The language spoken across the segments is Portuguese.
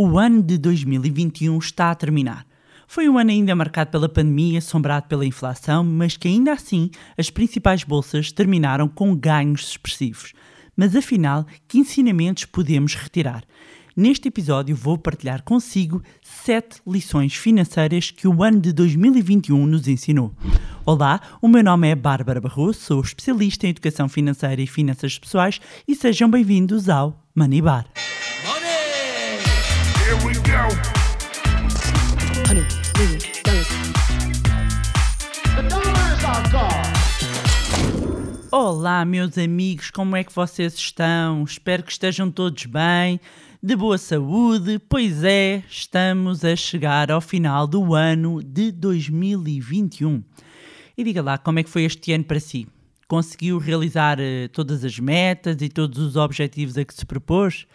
O ano de 2021 está a terminar. Foi um ano ainda marcado pela pandemia, assombrado pela inflação, mas que ainda assim as principais bolsas terminaram com ganhos expressivos. Mas afinal, que ensinamentos podemos retirar? Neste episódio vou partilhar consigo 7 lições financeiras que o ano de 2021 nos ensinou. Olá, o meu nome é Bárbara Barroso, sou especialista em educação financeira e finanças pessoais e sejam bem-vindos ao Money Bar. Olá, meus amigos, como é que vocês estão? Espero que estejam todos bem, de boa saúde. Pois é, estamos a chegar ao final do ano de 2021. E diga lá, como é que foi este ano para si? Conseguiu realizar uh, todas as metas e todos os objetivos a que se propôs?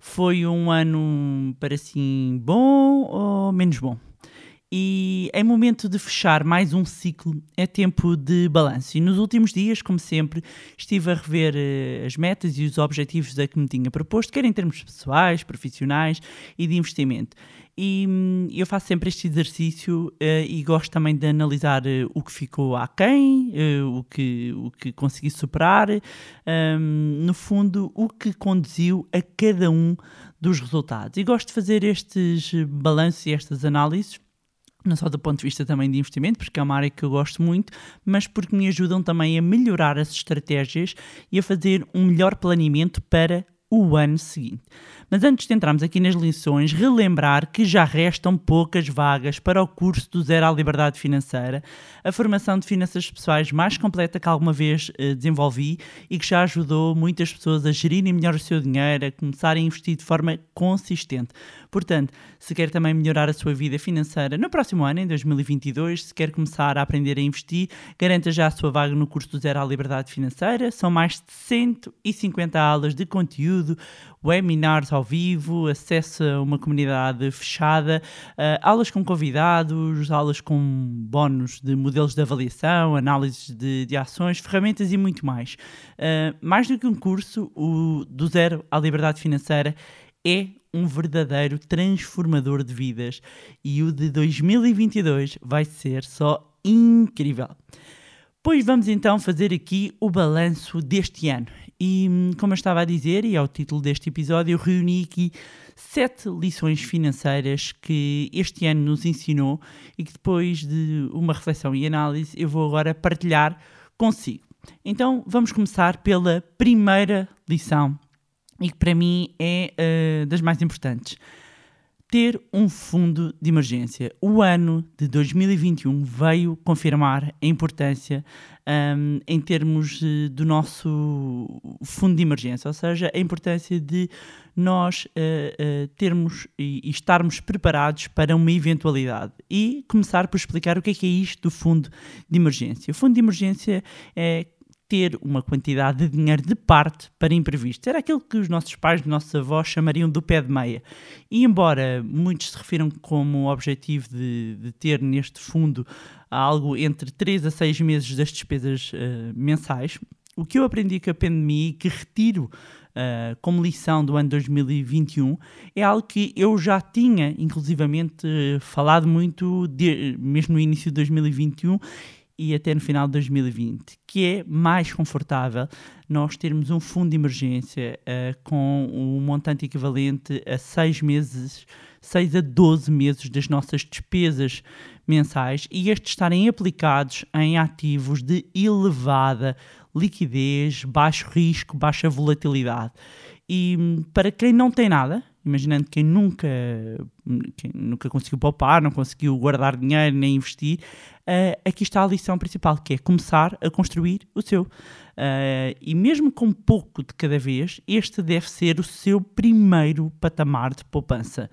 Foi um ano para si bom ou menos bom? E é momento de fechar mais um ciclo, é tempo de balanço. E nos últimos dias, como sempre, estive a rever uh, as metas e os objetivos a que me tinha proposto, quer em termos pessoais, profissionais e de investimento. E hum, eu faço sempre este exercício uh, e gosto também de analisar uh, o que ficou aquém, o, que, o que consegui superar, um, no fundo, o que conduziu a cada um dos resultados. E gosto de fazer estes balanços e estas análises não só do ponto de vista também de investimento, porque é uma área que eu gosto muito, mas porque me ajudam também a melhorar as estratégias e a fazer um melhor planeamento para o ano seguinte. Mas antes de entrarmos aqui nas lições, relembrar que já restam poucas vagas para o curso do Zero à Liberdade Financeira, a formação de finanças pessoais mais completa que alguma vez eh, desenvolvi e que já ajudou muitas pessoas a gerirem melhor o seu dinheiro, a começarem a investir de forma consistente. Portanto, se quer também melhorar a sua vida financeira no próximo ano, em 2022, se quer começar a aprender a investir, garanta já a sua vaga no curso do Zero à Liberdade Financeira. São mais de 150 aulas de conteúdo, webinars ao vivo, acesso a uma comunidade fechada, uh, aulas com convidados, aulas com bónus de modelos de avaliação, análises de, de ações, ferramentas e muito mais. Uh, mais do que um curso, o do Zero à Liberdade Financeira é um verdadeiro transformador de vidas e o de 2022 vai ser só incrível. Pois vamos então fazer aqui o balanço deste ano. E como eu estava a dizer, e é o título deste episódio, eu reuni aqui sete lições financeiras que este ano nos ensinou e que depois de uma reflexão e análise eu vou agora partilhar consigo. Então vamos começar pela primeira lição e que para mim é uh, das mais importantes. Ter um fundo de emergência. O ano de 2021 veio confirmar a importância um, em termos uh, do nosso fundo de emergência, ou seja, a importância de nós uh, termos e, e estarmos preparados para uma eventualidade. E começar por explicar o que é, que é isto do fundo de emergência. O fundo de emergência é ter uma quantidade de dinheiro de parte para imprevistos. Era aquilo que os nossos pais, nossos avós chamariam do pé de meia. E embora muitos se refiram como objetivo de, de ter neste fundo algo entre 3 a 6 meses das despesas uh, mensais, o que eu aprendi com a pandemia e que retiro Uh, como lição do ano 2021 é algo que eu já tinha, inclusivamente, uh, falado muito, de, mesmo no início de 2021, e até no final de 2020, que é mais confortável nós termos um fundo de emergência uh, com um montante equivalente a 6 meses, 6 a 12 meses das nossas despesas mensais e estes estarem aplicados em ativos de elevada liquidez, baixo risco, baixa volatilidade. E hum, para quem não tem nada, imaginando quem nunca, quem nunca conseguiu poupar, não conseguiu guardar dinheiro nem investir, uh, aqui está a lição principal, que é começar a construir o seu. Uh, e mesmo com pouco de cada vez, este deve ser o seu primeiro patamar de poupança.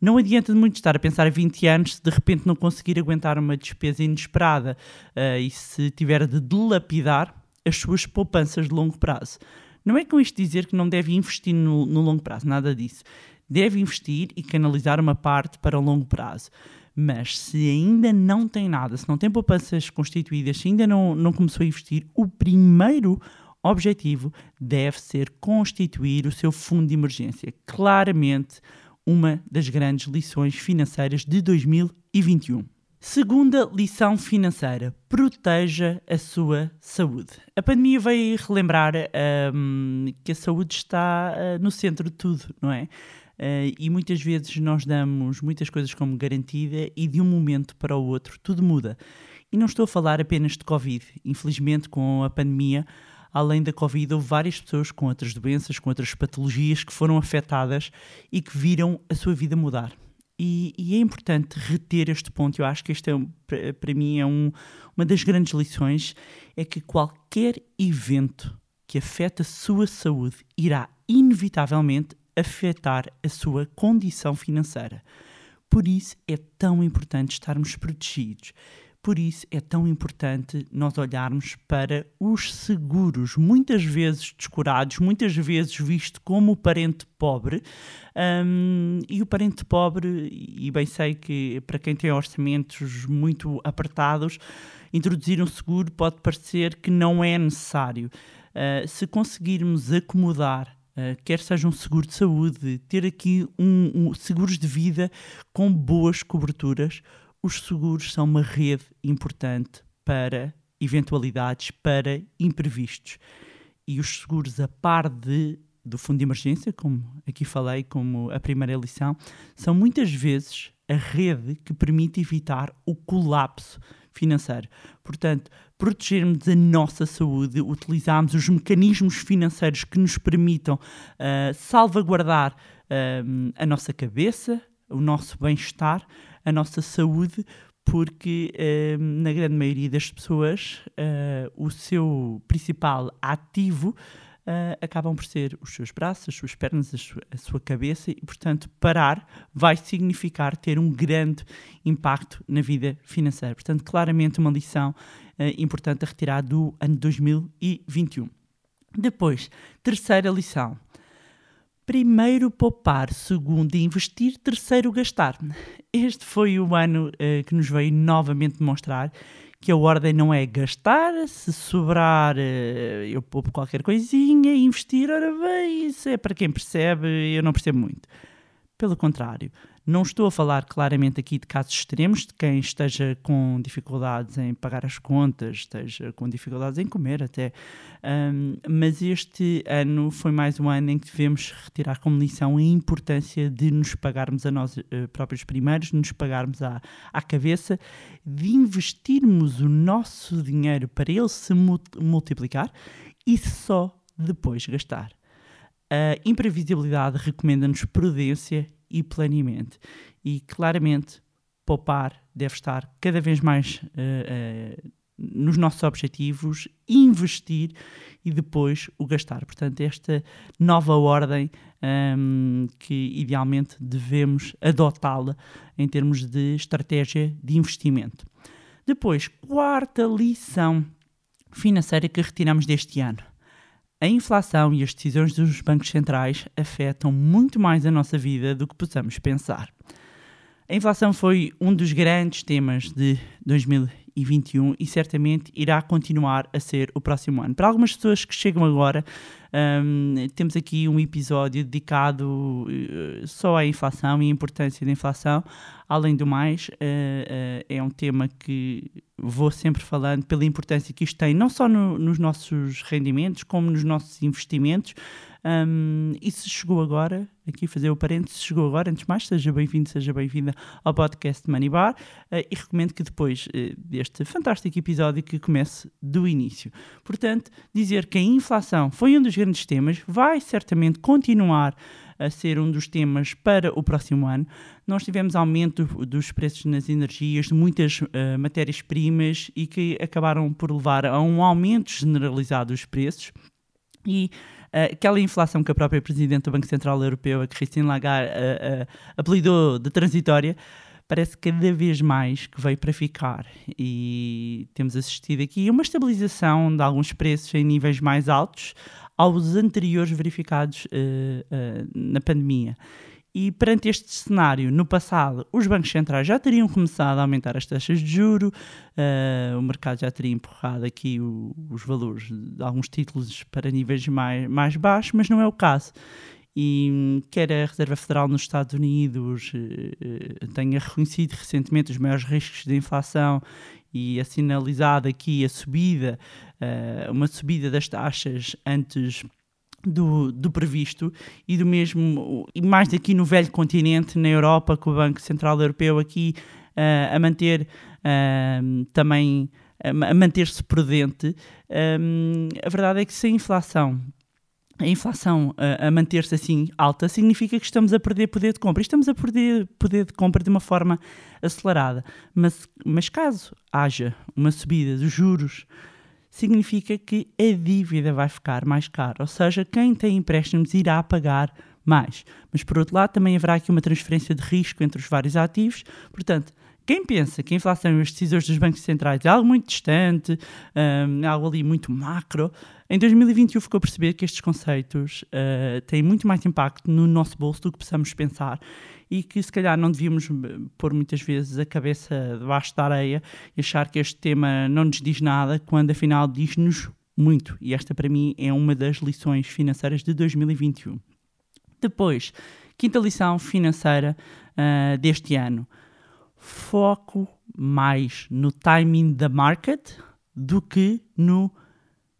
Não adianta muito estar a pensar a 20 anos se de repente não conseguir aguentar uma despesa inesperada uh, e se tiver de dilapidar as suas poupanças de longo prazo. Não é com isto dizer que não deve investir no, no longo prazo, nada disso. Deve investir e canalizar uma parte para o longo prazo. Mas se ainda não tem nada, se não tem poupanças constituídas, se ainda não, não começou a investir, o primeiro objetivo deve ser constituir o seu fundo de emergência. Claramente, uma das grandes lições financeiras de 2021. Segunda lição financeira: proteja a sua saúde. A pandemia veio relembrar um, que a saúde está uh, no centro de tudo, não é? Uh, e muitas vezes nós damos muitas coisas como garantida e de um momento para o outro tudo muda. E não estou a falar apenas de Covid. Infelizmente, com a pandemia, além da Covid, houve várias pessoas com outras doenças, com outras patologias que foram afetadas e que viram a sua vida mudar. E, e, é importante reter este ponto. Eu acho que este é, para mim, é um, uma das grandes lições: é que qualquer evento que afeta a sua saúde irá inevitavelmente afetar a sua condição financeira. Por isso é tão importante estarmos protegidos. Por isso é tão importante nós olharmos para os seguros, muitas vezes descurados, muitas vezes visto como o parente pobre. Um, e o parente pobre, e bem sei que para quem tem orçamentos muito apertados, introduzir um seguro pode parecer que não é necessário. Uh, se conseguirmos acomodar Uh, quer seja um seguro de saúde, ter aqui um, um, seguros de vida com boas coberturas, os seguros são uma rede importante para eventualidades, para imprevistos. E os seguros, a par de, do fundo de emergência, como aqui falei, como a primeira lição, são muitas vezes a rede que permite evitar o colapso financeiro. Portanto, protegermos a nossa saúde, utilizarmos os mecanismos financeiros que nos permitam uh, salvaguardar uh, a nossa cabeça, o nosso bem-estar, a nossa saúde, porque uh, na grande maioria das pessoas uh, o seu principal ativo uh, acabam por ser os seus braços, as suas pernas, a sua, a sua, cabeça e, portanto, parar vai significar ter um grande impacto na vida financeira. Portanto, claramente uma lição importante a retirar do ano 2021. Depois, terceira lição Primeiro poupar, segundo investir, terceiro gastar. Este foi o ano uh, que nos veio novamente demonstrar que a ordem não é gastar, se sobrar uh, eu poupo qualquer coisinha, investir, ora bem, isso é para quem percebe, eu não percebo muito. Pelo contrário, não estou a falar claramente aqui de casos extremos, de quem esteja com dificuldades em pagar as contas, esteja com dificuldades em comer até. Um, mas este ano foi mais um ano em que devemos retirar como lição a importância de nos pagarmos a nós uh, próprios primeiros, de nos pagarmos à, à cabeça, de investirmos o nosso dinheiro para ele se multiplicar e só depois gastar. A imprevisibilidade recomenda-nos prudência e planeamento. E claramente, poupar deve estar cada vez mais uh, uh, nos nossos objetivos, investir e depois o gastar. Portanto, esta nova ordem um, ehm, que idealmente devemos adotá-la em termos de estratégia de investimento. Depois, quarta lição financeira que retiramos deste ano a inflação e as decisões dos bancos centrais afetam muito mais a nossa vida do que possamos pensar. A inflação foi um dos grandes temas de 2021 e certamente irá continuar a ser o próximo ano. Para algumas pessoas que chegam agora, um, temos aqui um episódio dedicado uh, só à inflação e à importância da inflação. Além do mais, uh, uh, é um tema que vou sempre falando pela importância que isto tem, não só no, nos nossos rendimentos, como nos nossos investimentos. Um, e se chegou agora, aqui fazer o parênteses, se chegou agora, antes de mais, seja bem-vindo, seja bem-vinda ao podcast Money Bar uh, e recomendo que depois uh, deste fantástico episódio que comece do início. Portanto, dizer que a inflação foi um dos grandes temas, vai certamente continuar a ser um dos temas para o próximo ano. Nós tivemos aumento dos preços nas energias, de muitas uh, matérias-primas e que acabaram por levar a um aumento generalizado dos preços. E uh, aquela inflação que a própria Presidente do Banco Central Europeu, a Christine Lagarde, uh, apelidou de transitória, parece cada vez mais que veio para ficar. E temos assistido aqui uma estabilização de alguns preços em níveis mais altos aos anteriores verificados na pandemia. E perante este cenário, no passado, os bancos centrais já teriam começado a aumentar as taxas de juro, uh, o mercado já teria empurrado aqui o, os valores de alguns títulos para níveis mais, mais baixos, mas não é o caso. E quer a Reserva Federal nos Estados Unidos uh, tenha reconhecido recentemente os maiores riscos de inflação e assinalizado aqui a subida, uh, uma subida das taxas antes do, do, previsto e do mesmo, e mais daqui no velho continente, na Europa, com o Banco Central Europeu aqui uh, a manter uh, também a manter-se prudente. Um, a verdade é que se a inflação a inflação a, a manter-se assim alta significa que estamos a perder poder de compra. E estamos a perder poder de compra de uma forma acelerada. Mas, mas caso haja uma subida dos juros, significa que a dívida vai ficar mais cara. Ou seja, quem tem empréstimos irá pagar mais. Mas por outro lado, também haverá aqui uma transferência de risco entre os vários ativos. Portanto, quem pensa que a inflação e os decisores dos bancos centrais é algo muito distante, um, é algo ali muito macro, em 2021 ficou a perceber que estes conceitos uh, têm muito mais impacto no nosso bolso do que possamos pensar e que se calhar não devíamos pôr muitas vezes a cabeça debaixo da areia e achar que este tema não nos diz nada, quando afinal diz-nos muito. E esta para mim é uma das lições financeiras de 2021. Depois, quinta lição financeira uh, deste ano foco mais no timing da market do que no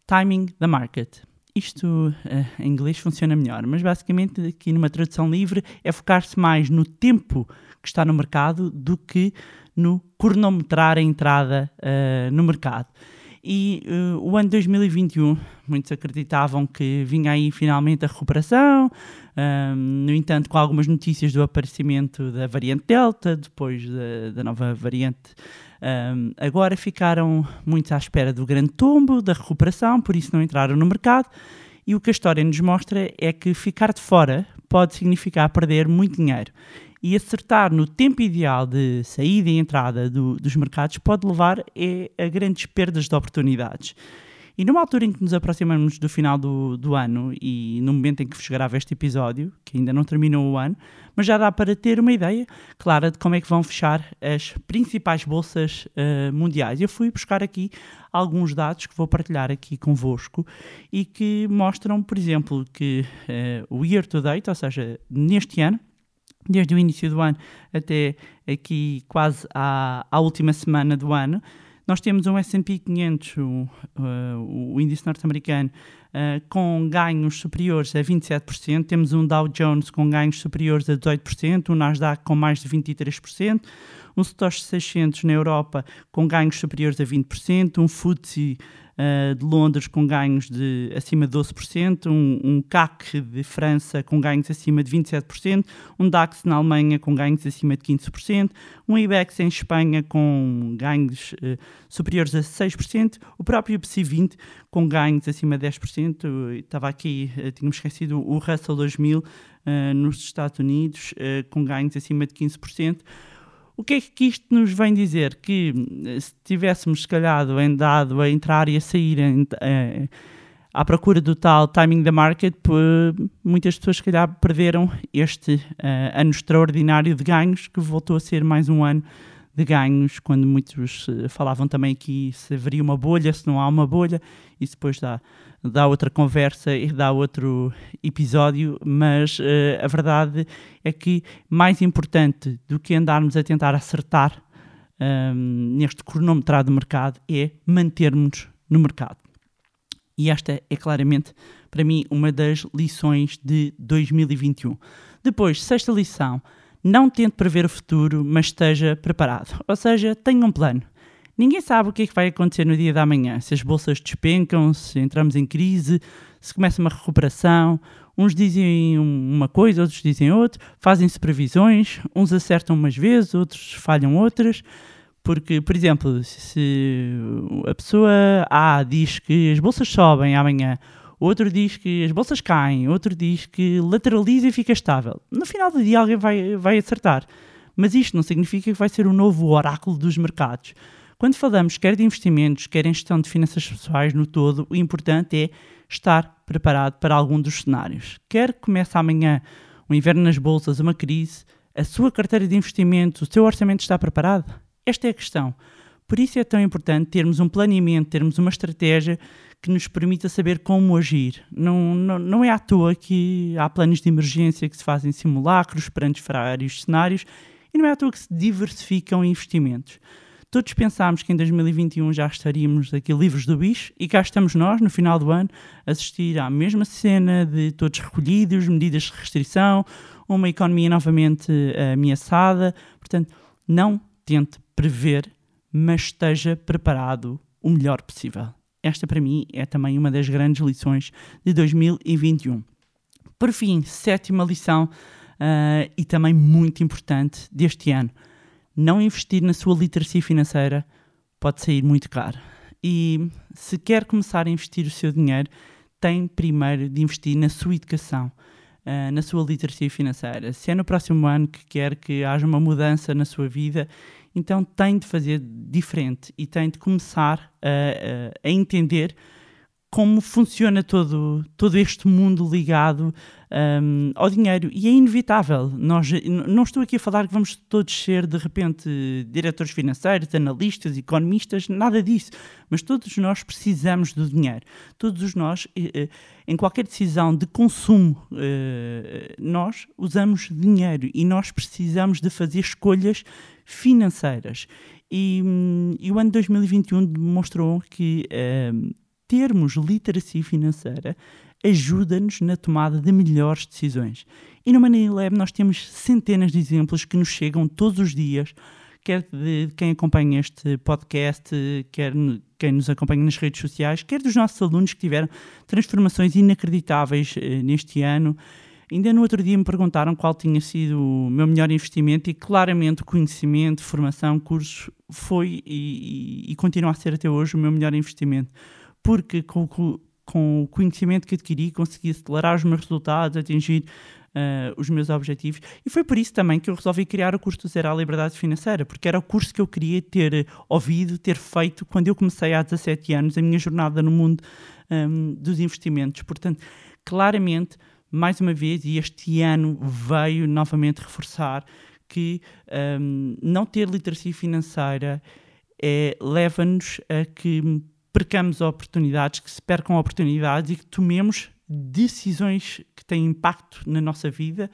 timing da market. Isto uh, em inglês funciona melhor, mas basicamente aqui numa tradução livre é focar-se mais no tempo que está no mercado do que no cronometrar a entrada uh, no mercado. E uh, o ano 2021, muitos acreditavam que vinha aí finalmente a recuperação, um, no entanto, com algumas notícias do aparecimento da variante Delta, depois da, da nova variante. Um, agora ficaram muitos à espera do grande tombo, da recuperação, por isso não entraram no mercado. E o que a história nos mostra é que ficar de fora pode significar perder muito dinheiro e acertar no tempo ideal de saída e entrada do, dos mercados pode levar é, a grandes perdas de oportunidades. E numa altura em que nos aproximamos do final do, do ano e no momento em que vos gravo este episódio, que ainda não terminou o ano, mas já dá para ter uma ideia clara de como é que vão fechar as principais bolsas uh, mundiais. Eu fui buscar aqui alguns dados que vou partilhar aqui convosco e que mostram, por exemplo, que uh, o year to date, ou seja, neste ano, desde o início do ano até aqui quase à, à última semana do ano, nós temos um S&P 500, o, uh, o índice norte-americano, uh, com ganhos superiores a 27%, temos um Dow Jones com ganhos superiores a 18%, um Nasdaq com mais de 23%, um Stoxx 600 na Europa com ganhos superiores a 20%, um FTSE uh, de Londres com ganhos de acima de 12%, um, um CAC de França com ganhos acima de 27%, um DAX na Alemanha com ganhos acima de 15%, um IBEX em Espanha com ganhos uh, superiores a 6%, o próprio PSI 20 com ganhos acima de 10%, estava aqui, uh, tínhamos esquecido o Russell 2000 nos Estados Unidos com ganhos acima de 15%. O que é que isto nos vem dizer? Que eh, se tivéssemos, se calhar, andado a entrar e a sair em, eh, à procura do tal timing da market, muitas pessoas, se calhar, perderam este uh, ano extraordinário de ganhos, que voltou a ser mais um ano de ganhos, quando muitos falavam também aqui se haveria uma bolha, se não há uma bolha, isso depois dá dá outra conversa e dá outro episódio, mas uh, a verdade é que mais importante do que andarmos a tentar acertar um, ehm, neste cronometrado do mercado é mantermos no mercado. E esta é claramente, para mim, uma das lições de 2021. Depois, sexta lição, não tente prever o futuro, mas esteja preparado. Ou seja, tenha um plano. Ninguém sabe o que é que vai acontecer no dia da manhã. Se as bolsas despencam, se entramos em crise, se começa uma recuperação. Uns dizem uma coisa, outros dizem outra, fazem-se previsões, uns acertam umas vezes, outros falham outras. Porque, por exemplo, se a pessoa A diz que as bolsas sobem amanhã, outro diz que as bolsas caem, outro diz que lateraliza e fica estável. No final do dia alguém vai, vai acertar. Mas isto não significa que vai ser o novo oráculo dos mercados. Quando falamos quer de investimentos, quer em gestão de finanças pessoais no todo, o importante é estar preparado para algum dos cenários. Quer que comece amanhã um inverno nas bolsas, uma crise, a sua carteira de investimentos, o seu orçamento está preparado? Esta é a questão. Por isso é tão importante termos um planeamento, termos uma estratégia que nos permita saber como agir. Não, não, não é à toa que há planos de emergência que se fazem simulacros perante vários cenários e não é à toa que se diversificam investimentos. Todos pensámos que em 2021 já estaríamos aqui livres do bicho e cá estamos nós, no final do ano, assistir à mesma cena de todos recolhidos, medidas de restrição, uma economia novamente uh, ameaçada. Portanto, não tente prever, mas esteja preparado o melhor possível. Esta, para mim, é também uma das grandes lições de 2021. Por fim, sétima lição uh, e também muito importante deste ano não investir na sua literacia financeira pode sair muito caro. E se quer começar a investir o seu dinheiro, tem primeiro de investir na sua educação, uh, na sua literacia financeira. Se é no próximo ano que quer que haja uma mudança na sua vida, então tem de fazer diferente e tem de começar a, a, entender como funciona todo, todo este mundo ligado um, ao dinheiro. E é inevitável. Nós, não estou aqui a falar que vamos todos ser, de repente, diretores financeiros, analistas, economistas, nada disso. Mas todos nós precisamos do dinheiro. Todos nós, em qualquer decisão de consumo, eh, nós usamos dinheiro e nós precisamos de fazer escolhas financeiras. E, e o ano 2021 demonstrou que termos literacia financeira ajuda-nos na tomada de melhores decisões. E no Money Lab nós temos centenas de exemplos que nos chegam todos os dias, quer de quem acompanha este podcast, quer quem nos acompanha nas redes sociais, quer dos nossos alunos que tiveram transformações inacreditáveis eh, neste ano. Ainda no outro dia me perguntaram qual tinha sido o meu melhor investimento e claramente conhecimento, formação, cursos foi e, e, e continua a ser até hoje o meu melhor investimento porque com, com o conhecimento que adquiri consegui acelerar os meus resultados, atingir uh, os meus objetivos. E foi por isso também que eu resolvi criar o curso Zero à Liberdade Financeira, porque era o curso que eu queria ter ouvido, ter feito quando eu comecei há 17 anos a minha jornada no mundo um, ehm, dos investimentos. Portanto, claramente, mais uma vez, e este ano veio novamente reforçar que um, ehm, não ter literacia financeira é, leva-nos a que percamos oportunidades, que se percam oportunidades e que tomemos decisões que têm impacto na nossa vida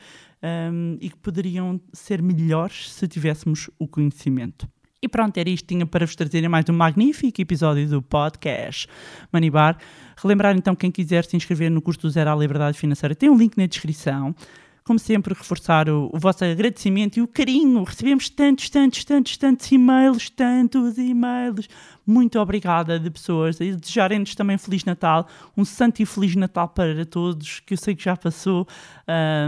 um, e que poderiam ser melhores se tivéssemos o conhecimento. E pronto, era isto tinha para vos trazer mais um magnífico episódio do podcast Manibar. Relembrar então quem quiser se inscrever no curso do Zero à Liberdade Financeira, tem um link na descrição como sempre, reforçar o, o, vosso agradecimento e o carinho. Recebemos tantos, tantos, tantos, tantos e-mails, tantos e-mails. Muito obrigada de pessoas a desejarem-nos também Feliz Natal, um santo e Feliz Natal para todos, que eu sei que já passou,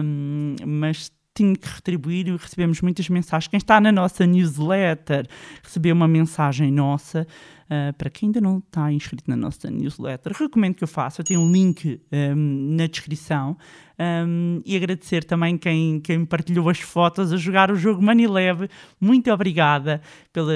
um, mas tinha que retribuir e recebemos muitas mensagens. Quem está na nossa newsletter recebeu uma mensagem nossa. Uh, para quem ainda não está inscrito na nossa newsletter, recomendo que eu faça. Eu tenho um link um, na descrição. Um, e agradecer também quem, quem partilhou as fotos a jogar o jogo Money Leve. Muito obrigada pela,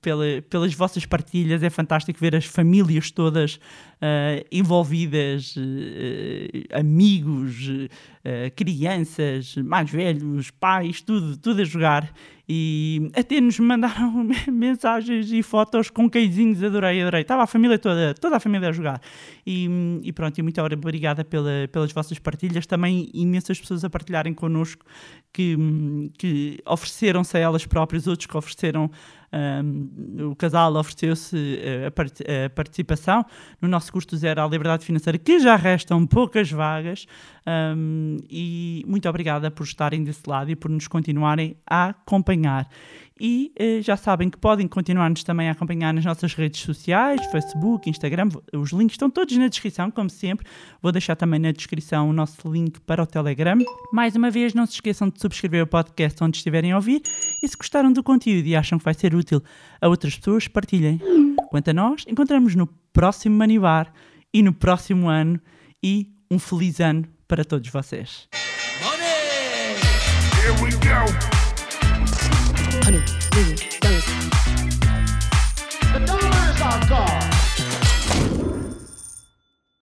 pela, pelas vossas partilhas. É fantástico ver as famílias todas uh, envolvidas, uh, amigos, uh, crianças, mais velhos, pais, tudo, tudo a jogar. E até nos mandaram mensagens e fotos com queijinhos, adorei, adorei. Estava a família toda, toda a família a jogar. E, e pronto, e muito obrigada pela, pelas vossas partilhas. Também imensas pessoas a partilharem connosco que, que ofereceram-se a elas próprias, outros que ofereceram um, o casal ofereceu-se eh, a, a, participação no nosso curso zero à liberdade financeira, que já restam poucas vagas. Um, e muito obrigada por estarem desse lado e por nos continuarem a acompanhar. E eh, já sabem que podem continuar-nos também a acompanhar nas nossas redes sociais, Facebook, Instagram. Os links estão todos na descrição, como sempre. Vou deixar também na descrição o nosso link para o Telegram. Mais uma vez, não se esqueçam de subscrever o podcast onde estiverem a ouvir. E se gostaram do conteúdo e acham que vai ser útil a outras pessoas, partilhem. Quanto a nós, encontramos no próximo Manibar e no próximo ano. E um feliz ano para todos vocês. Money! Here we go.